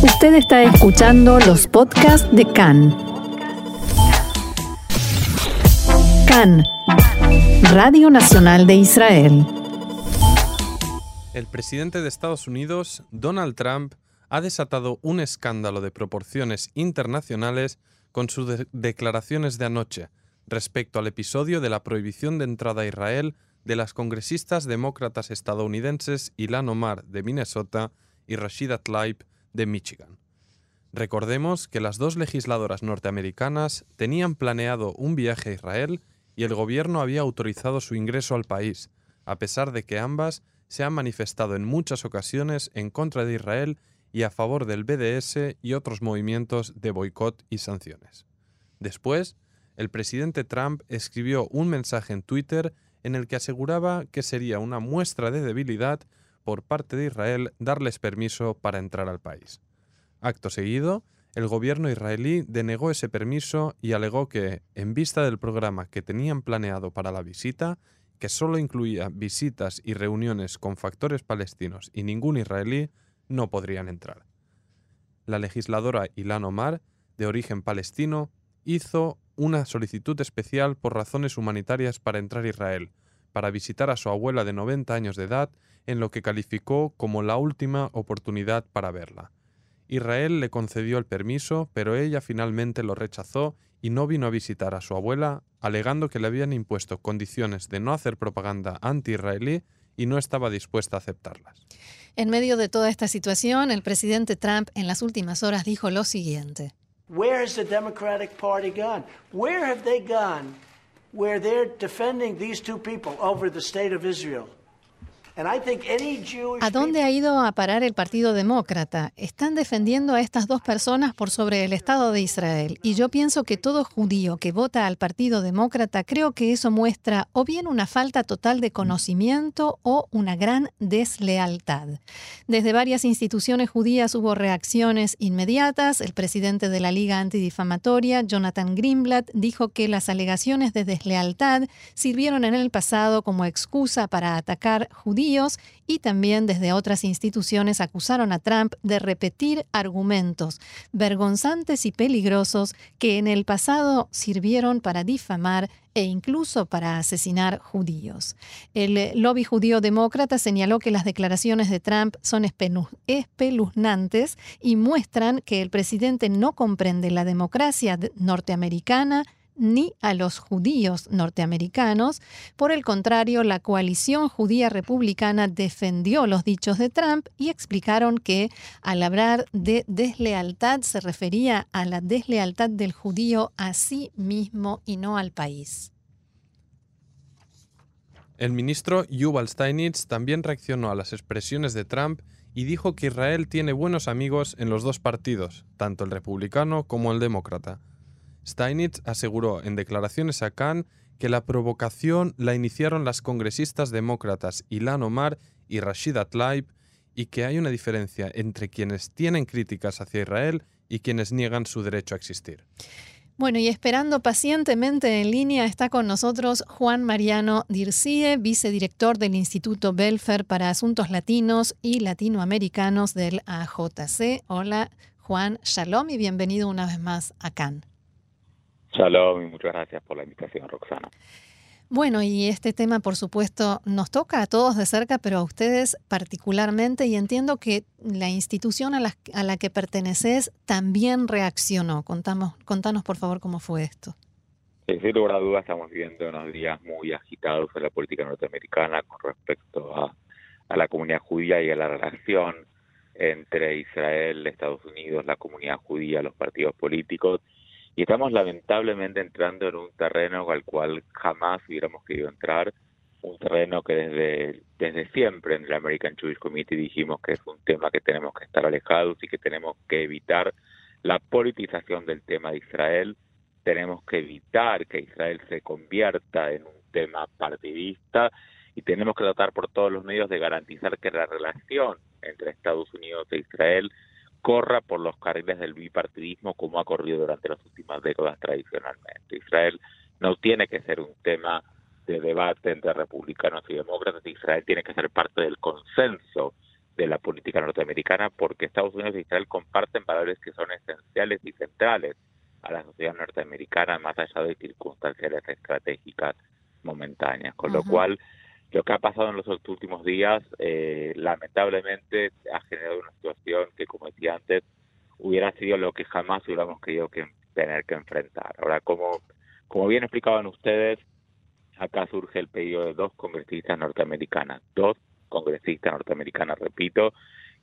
Usted está escuchando los podcasts de CAN. CAN, Radio Nacional de Israel. El presidente de Estados Unidos, Donald Trump, ha desatado un escándalo de proporciones internacionales con sus declaraciones de anoche respecto al episodio de la prohibición de entrada a Israel de las congresistas demócratas estadounidenses Ilan Omar de Minnesota y Rashida Tlaib de Michigan. Recordemos que las dos legisladoras norteamericanas tenían planeado un viaje a Israel y el gobierno había autorizado su ingreso al país, a pesar de que ambas se han manifestado en muchas ocasiones en contra de Israel y a favor del BDS y otros movimientos de boicot y sanciones. Después, el presidente Trump escribió un mensaje en Twitter en el que aseguraba que sería una muestra de debilidad por parte de Israel darles permiso para entrar al país. Acto seguido, el gobierno israelí denegó ese permiso y alegó que, en vista del programa que tenían planeado para la visita, que solo incluía visitas y reuniones con factores palestinos y ningún israelí, no podrían entrar. La legisladora Ilan Omar, de origen palestino, hizo una solicitud especial por razones humanitarias para entrar a Israel, para visitar a su abuela de 90 años de edad en lo que calificó como la última oportunidad para verla. Israel le concedió el permiso, pero ella finalmente lo rechazó y no vino a visitar a su abuela, alegando que le habían impuesto condiciones de no hacer propaganda anti-israelí y no estaba dispuesta a aceptarlas. En medio de toda esta situación, el presidente Trump en las últimas horas dijo lo siguiente. Where has the Democratic Party gone? Where have they gone where they're defending these two people over the state of Israel? ¿A dónde ha ido a parar el Partido Demócrata? Están defendiendo a estas dos personas por sobre el Estado de Israel. Y yo pienso que todo judío que vota al Partido Demócrata, creo que eso muestra o bien una falta total de conocimiento o una gran deslealtad. Desde varias instituciones judías hubo reacciones inmediatas. El presidente de la Liga Antidifamatoria, Jonathan Greenblatt, dijo que las alegaciones de deslealtad sirvieron en el pasado como excusa para atacar judíos y también desde otras instituciones acusaron a Trump de repetir argumentos vergonzantes y peligrosos que en el pasado sirvieron para difamar e incluso para asesinar judíos. El lobby judío demócrata señaló que las declaraciones de Trump son espeluznantes y muestran que el presidente no comprende la democracia norteamericana ni a los judíos norteamericanos. Por el contrario, la coalición judía republicana defendió los dichos de Trump y explicaron que al hablar de deslealtad se refería a la deslealtad del judío a sí mismo y no al país. El ministro Yuval Steinitz también reaccionó a las expresiones de Trump y dijo que Israel tiene buenos amigos en los dos partidos, tanto el republicano como el demócrata. Steinitz aseguró en declaraciones a Cannes que la provocación la iniciaron las congresistas demócratas Ilan Omar y Rashida Tlaib y que hay una diferencia entre quienes tienen críticas hacia Israel y quienes niegan su derecho a existir. Bueno, y esperando pacientemente en línea está con nosotros Juan Mariano Dircie, vicedirector del Instituto Belfer para Asuntos Latinos y Latinoamericanos del AJC. Hola, Juan, shalom y bienvenido una vez más a Cannes. Shalom y muchas gracias por la invitación, Roxana. Bueno, y este tema, por supuesto, nos toca a todos de cerca, pero a ustedes particularmente, y entiendo que la institución a la, a la que perteneces también reaccionó. Contamos, contanos, por favor, cómo fue esto. Sí, sin lugar a dudas, estamos viviendo unos días muy agitados en la política norteamericana con respecto a, a la comunidad judía y a la relación entre Israel, Estados Unidos, la comunidad judía, los partidos políticos y estamos lamentablemente entrando en un terreno al cual jamás hubiéramos querido entrar, un terreno que desde, desde siempre en el American Jewish Committee dijimos que es un tema que tenemos que estar alejados y que tenemos que evitar la politización del tema de Israel, tenemos que evitar que Israel se convierta en un tema partidista y tenemos que tratar por todos los medios de garantizar que la relación entre Estados Unidos e Israel corra por los carriles del bipartidismo como ha corrido durante las últimas décadas tradicionalmente. Israel no tiene que ser un tema de debate entre republicanos y demócratas, Israel tiene que ser parte del consenso de la política norteamericana porque Estados Unidos e Israel comparten valores que son esenciales y centrales a la sociedad norteamericana más allá de circunstancias estratégicas momentáneas. Con lo cual, lo que ha pasado en los últimos días, eh, lamentablemente, ha generado una situación que, como decía antes, hubiera sido lo que jamás hubiéramos querido que, tener que enfrentar. Ahora, como, bien explicaban ustedes, acá surge el pedido de dos congresistas norteamericanas, dos congresistas norteamericanas, repito,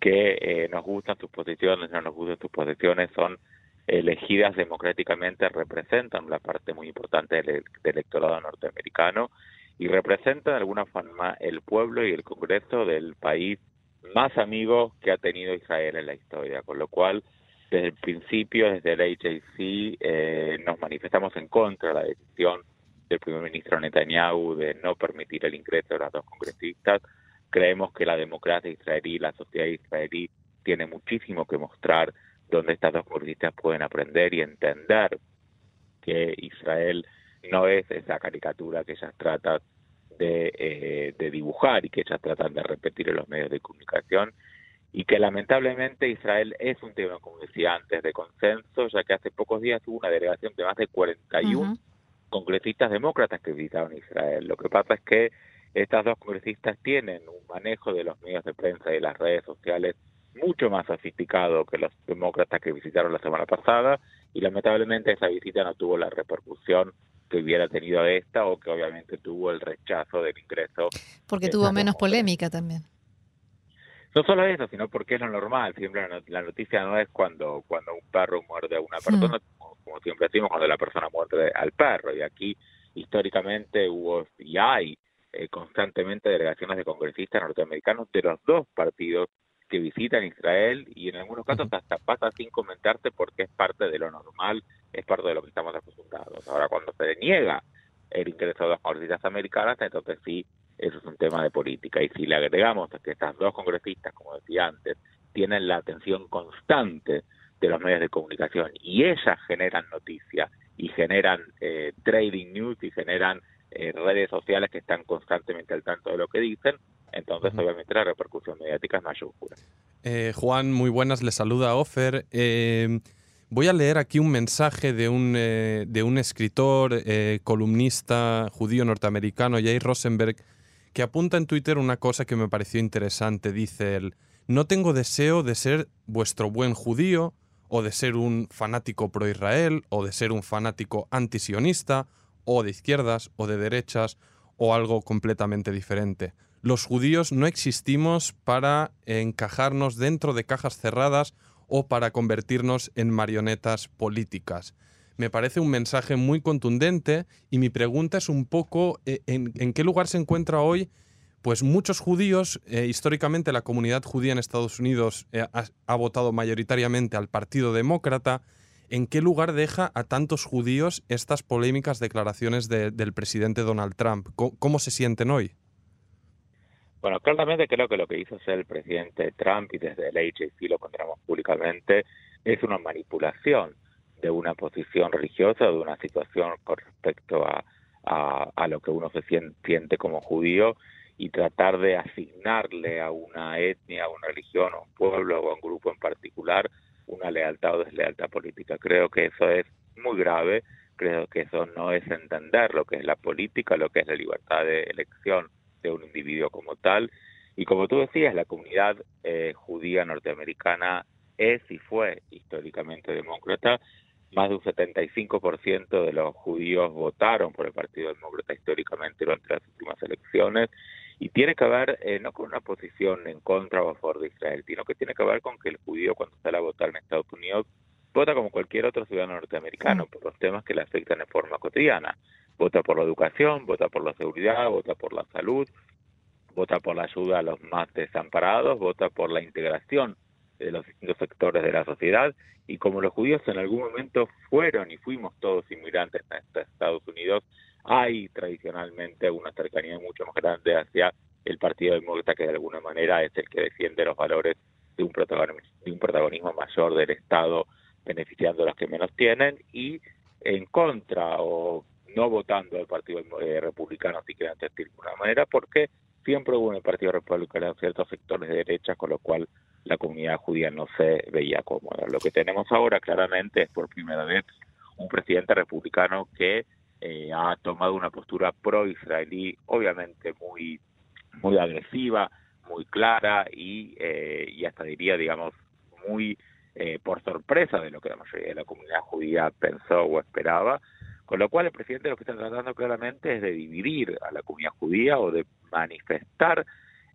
que eh, nos gustan sus posiciones, no nos gustan sus posiciones, son elegidas democráticamente, representan la parte muy importante del, del electorado norteamericano y representan de alguna forma el pueblo y el Congreso del país más amigo que ha tenido Israel en la historia, con lo cual desde el principio, desde el HAC, eh, nos manifestamos en contra de la decisión del primer ministro Netanyahu de no permitir el ingreso de las dos congresistas. Creemos que la democracia israelí, la sociedad israelí, tiene muchísimo que mostrar donde estas dos congresistas pueden aprender y entender que Israel no es esa caricatura que ellas tratan de, eh, de dibujar y que ellas tratan de repetir en los medios de comunicación y que lamentablemente Israel es un tema, como decía antes, de consenso, ya que hace pocos días hubo una delegación de más de 41 congresistas demócratas que visitaron Israel. Lo que pasa es que estas dos congresistas tienen un manejo de los medios de prensa y de las redes sociales mucho más sofisticado que los demócratas que visitaron la semana pasada y lamentablemente esa visita no tuvo la repercusión que hubiera tenido esta o que obviamente tuvo el rechazo del ingreso. Porque tuvo menos polémica también. No solo eso, sino porque es lo normal. Siempre la noticia no es cuando, cuando un perro muerde a una persona, como, siempre decimos, cuando la persona muerde al perro. Y aquí históricamente hubo y hay eh, constantemente delegaciones de congresistas norteamericanos de los dos partidos que visitan Israel y en algunos casos hasta pasa sin comentarte porque es parte de lo normal, es parte de lo que estamos acostumbrados. Ahora, cuando se niega el ingreso de las congresistas americanas, entonces sí, eso es un tema de política. Y si le agregamos que estas dos congresistas, como decía antes, tienen la atención constante de los medios de comunicación y ellas generan noticias y generan eh, trading news y generan eh, redes sociales que están constantemente al tanto de lo que dicen, entonces obviamente la repercusión mediática es mayúscula. Eh, Juan, muy buenas, le saluda Ofer. Eh, voy a leer aquí un mensaje de un, eh, de un escritor, eh, columnista judío norteamericano, Jair Rosenberg, que apunta en Twitter una cosa que me pareció interesante. Dice él, no tengo deseo de ser vuestro buen judío, o de ser un fanático pro-Israel, o de ser un fanático antisionista, o de izquierdas, o de derechas, o algo completamente diferente. Los judíos no existimos para encajarnos dentro de cajas cerradas o para convertirnos en marionetas políticas. Me parece un mensaje muy contundente y mi pregunta es un poco eh, en, qué lugar se encuentra hoy pues muchos judíos, eh, históricamente la comunidad judía en Estados Unidos eh, ha, votado mayoritariamente al Partido Demócrata. ¿En qué lugar deja a tantos judíos estas polémicas declaraciones del presidente Donald Trump? ¿Cómo, se sienten hoy? Bueno, claramente creo que lo que hizo el presidente Trump y desde el HAC lo encontramos públicamente es una manipulación de una posición religiosa, de una situación con respecto a, a, lo que uno se siente, como judío y tratar de asignarle a una etnia, a una religión, a un pueblo o a un grupo en particular una lealtad o deslealtad política. Creo que eso es muy grave, creo que eso no es entender lo que es la política, lo que es la libertad de elección de un individuo como tal. Y como tú decías, la comunidad eh, judía norteamericana es y fue históricamente demócrata. Más de un 75% de los judíos votaron por el Partido Demócrata históricamente durante las últimas elecciones. Y tiene que ver eh, no con una posición en contra o a favor de Israel, sino que tiene que ver con que el judío cuando sale a votar en Estados Unidos vota como cualquier otro ciudadano norteamericano por los temas que le afectan en forma cotidiana vota por la educación, vota por la seguridad, vota por la salud, vota por la ayuda a los más desamparados, vota por la integración de los distintos sectores de la sociedad. Y como los judíos en algún momento fueron y fuimos todos inmigrantes a Estados Unidos, hay tradicionalmente una cercanía mucho más grande hacia el Partido Demócrata que de alguna manera es el que defiende los valores de un protagonismo, de un protagonismo mayor del Estado beneficiando a los que menos tienen y en contra o no votando al Partido eh, Republicano, si quieren de alguna manera, porque siempre hubo en el Partido Republicano ciertos sectores de derecha, con lo cual la comunidad judía no se veía cómoda. Lo que tenemos ahora claramente es por primera vez un presidente republicano que eh, ha tomado una postura pro-israelí, obviamente muy, muy agresiva, muy clara y, eh, y hasta diría, digamos, muy eh, por sorpresa de lo que la mayoría de la comunidad judía pensó o esperaba, con lo cual el presidente lo que está tratando claramente es de dividir a la comunidad judía o de manifestar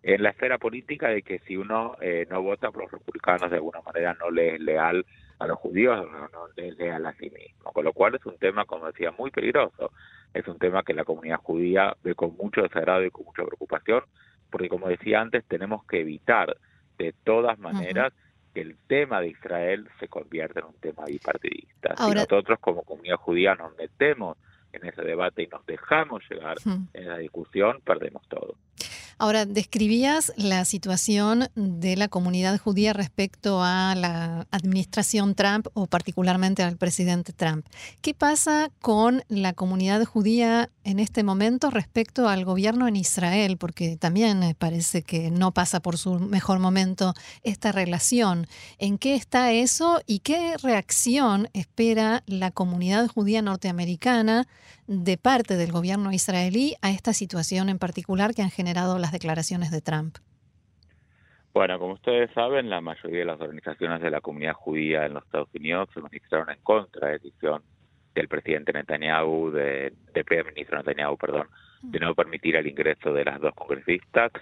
en la esfera política de que si uno eh, no vota por los republicanos de alguna manera no le es leal a los judíos, no, no le es leal a sí mismo. Con lo cual es un tema, como decía, muy peligroso. Es un tema que la comunidad judía ve con mucho desagrado y con mucha preocupación, porque como decía antes, tenemos que evitar de todas maneras el tema de Israel se convierta en un tema bipartidista. si nosotros como comunidad judía nos metemos en ese debate y nos dejamos llegar en la discusión, perdemos todo. Ahora, describías la situación de la comunidad judía respecto a la administración Trump o particularmente al presidente Trump. ¿Qué pasa con la comunidad judía en este momento respecto al gobierno en Israel? Porque también parece que no pasa por su mejor momento esta relación. ¿En qué está eso y qué reacción espera la comunidad judía norteamericana de parte del gobierno israelí a esta situación en particular que han generado las declaraciones de Trump? Bueno, como ustedes saben, la mayoría de las organizaciones de la comunidad judía en los Estados Unidos se manifestaron en contra de la decisión del presidente Netanyahu, de, del primer ministro Netanyahu, perdón, de no permitir el ingreso de las dos congresistas,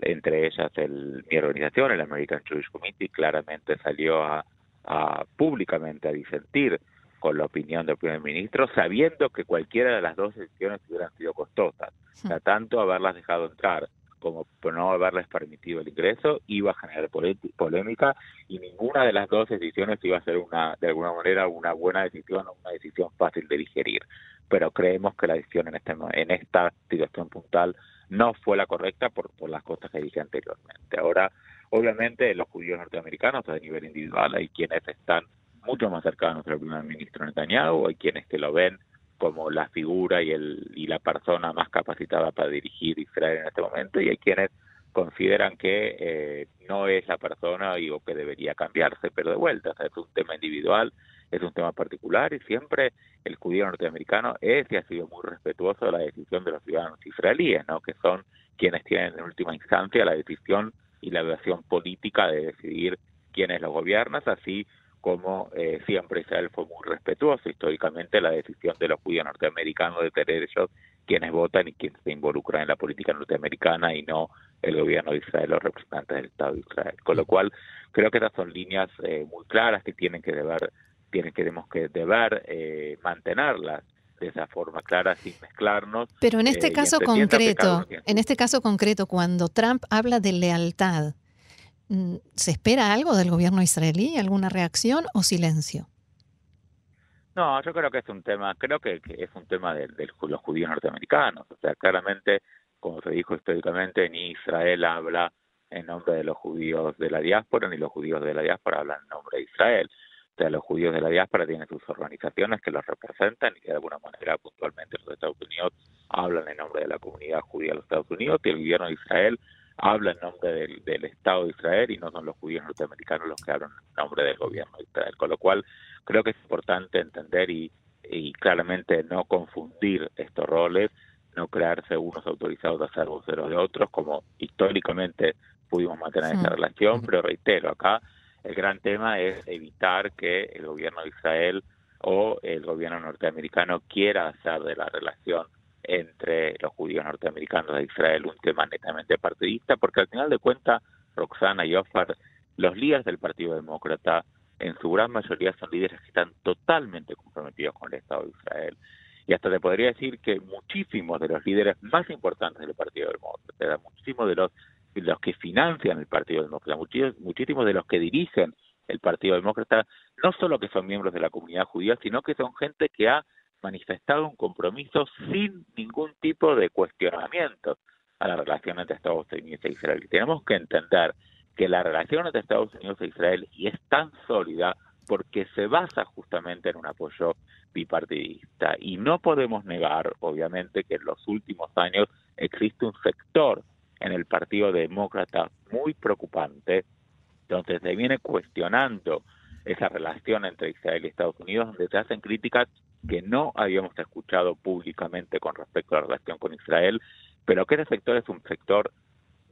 entre ellas el, mi organización, el American Jewish Committee, claramente salió a, a públicamente a disentir con la opinión del primer ministro, sabiendo que cualquiera de las dos decisiones hubieran sido costosas. O sea, tanto haberlas dejado entrar como no haberles permitido el ingreso iba a generar polémica y ninguna de las dos decisiones iba a ser una de alguna manera una buena decisión o una decisión fácil de digerir. Pero creemos que la decisión en este en esta situación puntual no fue la correcta por, por las cosas que dije anteriormente. Ahora obviamente los judíos norteamericanos a nivel individual hay quienes están mucho más cercanos al primer ministro Netanyahu, hay quienes que lo ven como la figura y, el, y la persona más capacitada para dirigir Israel en este momento, y hay quienes consideran que eh, no es la persona o que debería cambiarse, pero de vuelta, es un tema individual, es un tema particular y siempre el judío norteamericano es y ha sido muy respetuoso de la decisión de los ciudadanos israelíes, ¿no? que son quienes tienen en última instancia la decisión y la evaluación política de decidir quiénes los gobiernan, así como eh, siempre Israel fue muy respetuoso históricamente la decisión de los judíos norteamericanos de tener ellos quienes votan y quienes se involucran en la política norteamericana y no el gobierno de Israel, los representantes del Estado de Israel. Con lo cual, creo que estas son líneas eh, muy claras que tienen que deber, tienen, tenemos que deber eh, mantenerlas de esa forma clara sin mezclarnos. Pero en este caso concreto, en este caso concreto, cuando Trump habla de lealtad, ¿Se espera algo del gobierno israelí? ¿Alguna reacción o silencio? No, yo creo que es un tema, creo que, es un tema de, los judíos norteamericanos. O sea, claramente, como se dijo históricamente, ni Israel habla en nombre de los judíos de la diáspora, ni los judíos de la diáspora hablan en nombre de Israel. O sea, los judíos de la diáspora tienen sus organizaciones que los representan y que de alguna manera puntualmente los Estados Unidos hablan en nombre de la comunidad judía de los Estados Unidos y el gobierno de Israel habla en nombre del, Estado de Israel y no son los judíos norteamericanos los que hablan en nombre del gobierno de Israel. Con lo cual, creo que es importante entender y, claramente no confundir estos roles, no crearse unos autorizados a ser voceros de otros, como históricamente pudimos mantener esa relación, pero reitero, acá el gran tema es evitar que el gobierno de Israel o el gobierno norteamericano quiera hacer de la relación entre los judíos norteamericanos de Israel un tema netamente partidista, porque al final de cuentas, Roxana y Ofar, los líderes del Partido Demócrata, en su gran mayoría son líderes que están totalmente comprometidos con el Estado de Israel. Y hasta te podría decir que muchísimos de los líderes más importantes del Partido Demócrata, muchísimos de los, los que financian el Partido Demócrata, muchísimos, muchísimos de los que dirigen el Partido Demócrata, no solo que son miembros de la comunidad judía, sino que son gente que ha manifestado un compromiso sin ningún tipo de cuestionamiento a la relación entre Estados Unidos e Israel. Tenemos que entender que la relación entre Estados Unidos e Israel y es tan sólida porque se basa justamente en un apoyo bipartidista. Y no podemos negar, obviamente, que en los últimos años existe un sector en el Partido Demócrata muy preocupante, donde se viene cuestionando esa relación entre Israel y Estados Unidos, donde se hacen críticas que no habíamos escuchado públicamente con respecto a la relación con Israel, pero que ese sector es un sector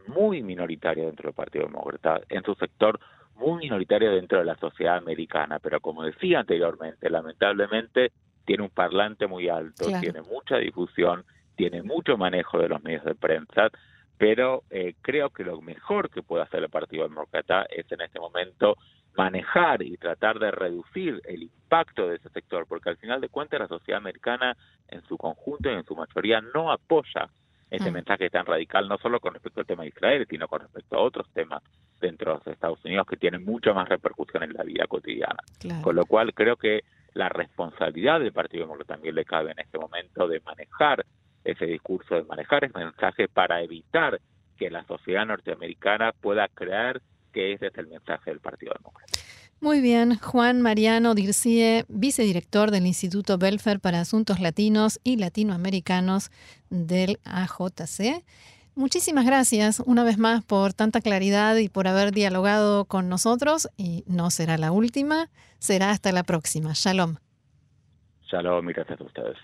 muy minoritario dentro del Partido Demócrata, en su sector muy minoritario dentro de la sociedad americana, pero como decía anteriormente, lamentablemente tiene un parlante muy alto, tiene mucha difusión, tiene mucho manejo de los medios de prensa, pero eh, creo que lo mejor que puede hacer el Partido Demócrata es en este momento manejar y tratar de reducir el impacto de ese sector, porque al final de cuentas la sociedad americana en su conjunto y en su mayoría no apoya ese mm. mensaje tan radical, no solo con respecto al tema de Israel, sino con respecto a otros temas dentro de los Estados Unidos que tienen mucho más repercusión en la vida cotidiana. Con lo cual creo que la responsabilidad del Partido Demócrata también le cabe en este momento de manejar ese discurso, de manejar ese mensaje para evitar que la sociedad norteamericana pueda creer que ese es el mensaje del Partido Demócrata. Muy bien, Juan Mariano Dircie, vicedirector del Instituto Belfer para Asuntos Latinos y Latinoamericanos del AJC. Muchísimas gracias una vez más por tanta claridad y por haber dialogado con nosotros y no será la última, será hasta la próxima. Shalom. Shalom y gracias a ustedes.